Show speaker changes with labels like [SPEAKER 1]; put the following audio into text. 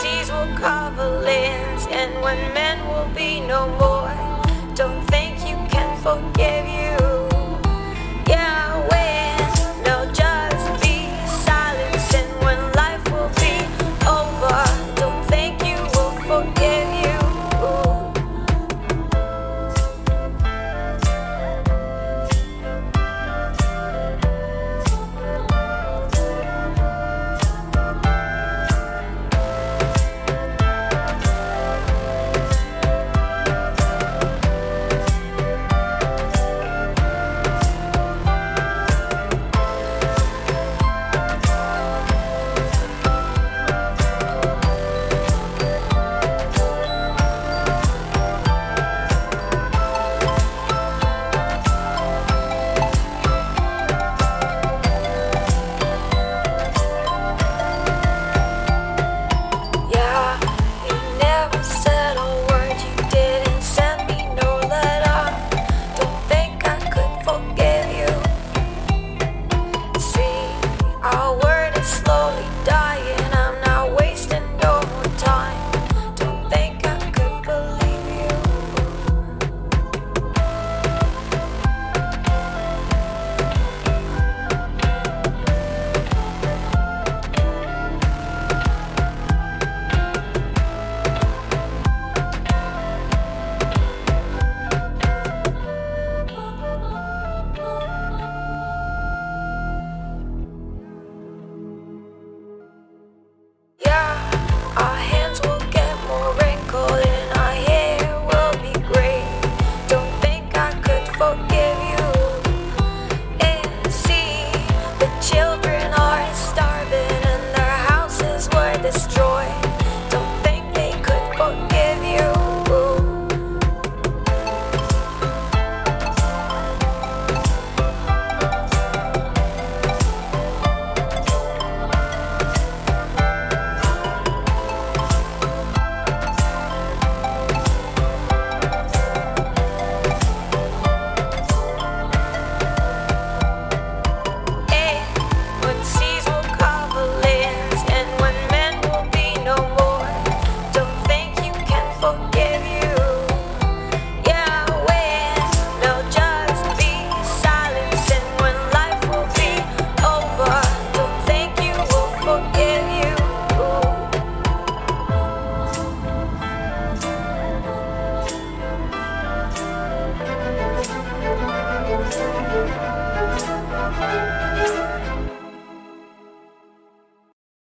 [SPEAKER 1] seas will cover lands, and when men will be no more, don't think you can forgive you.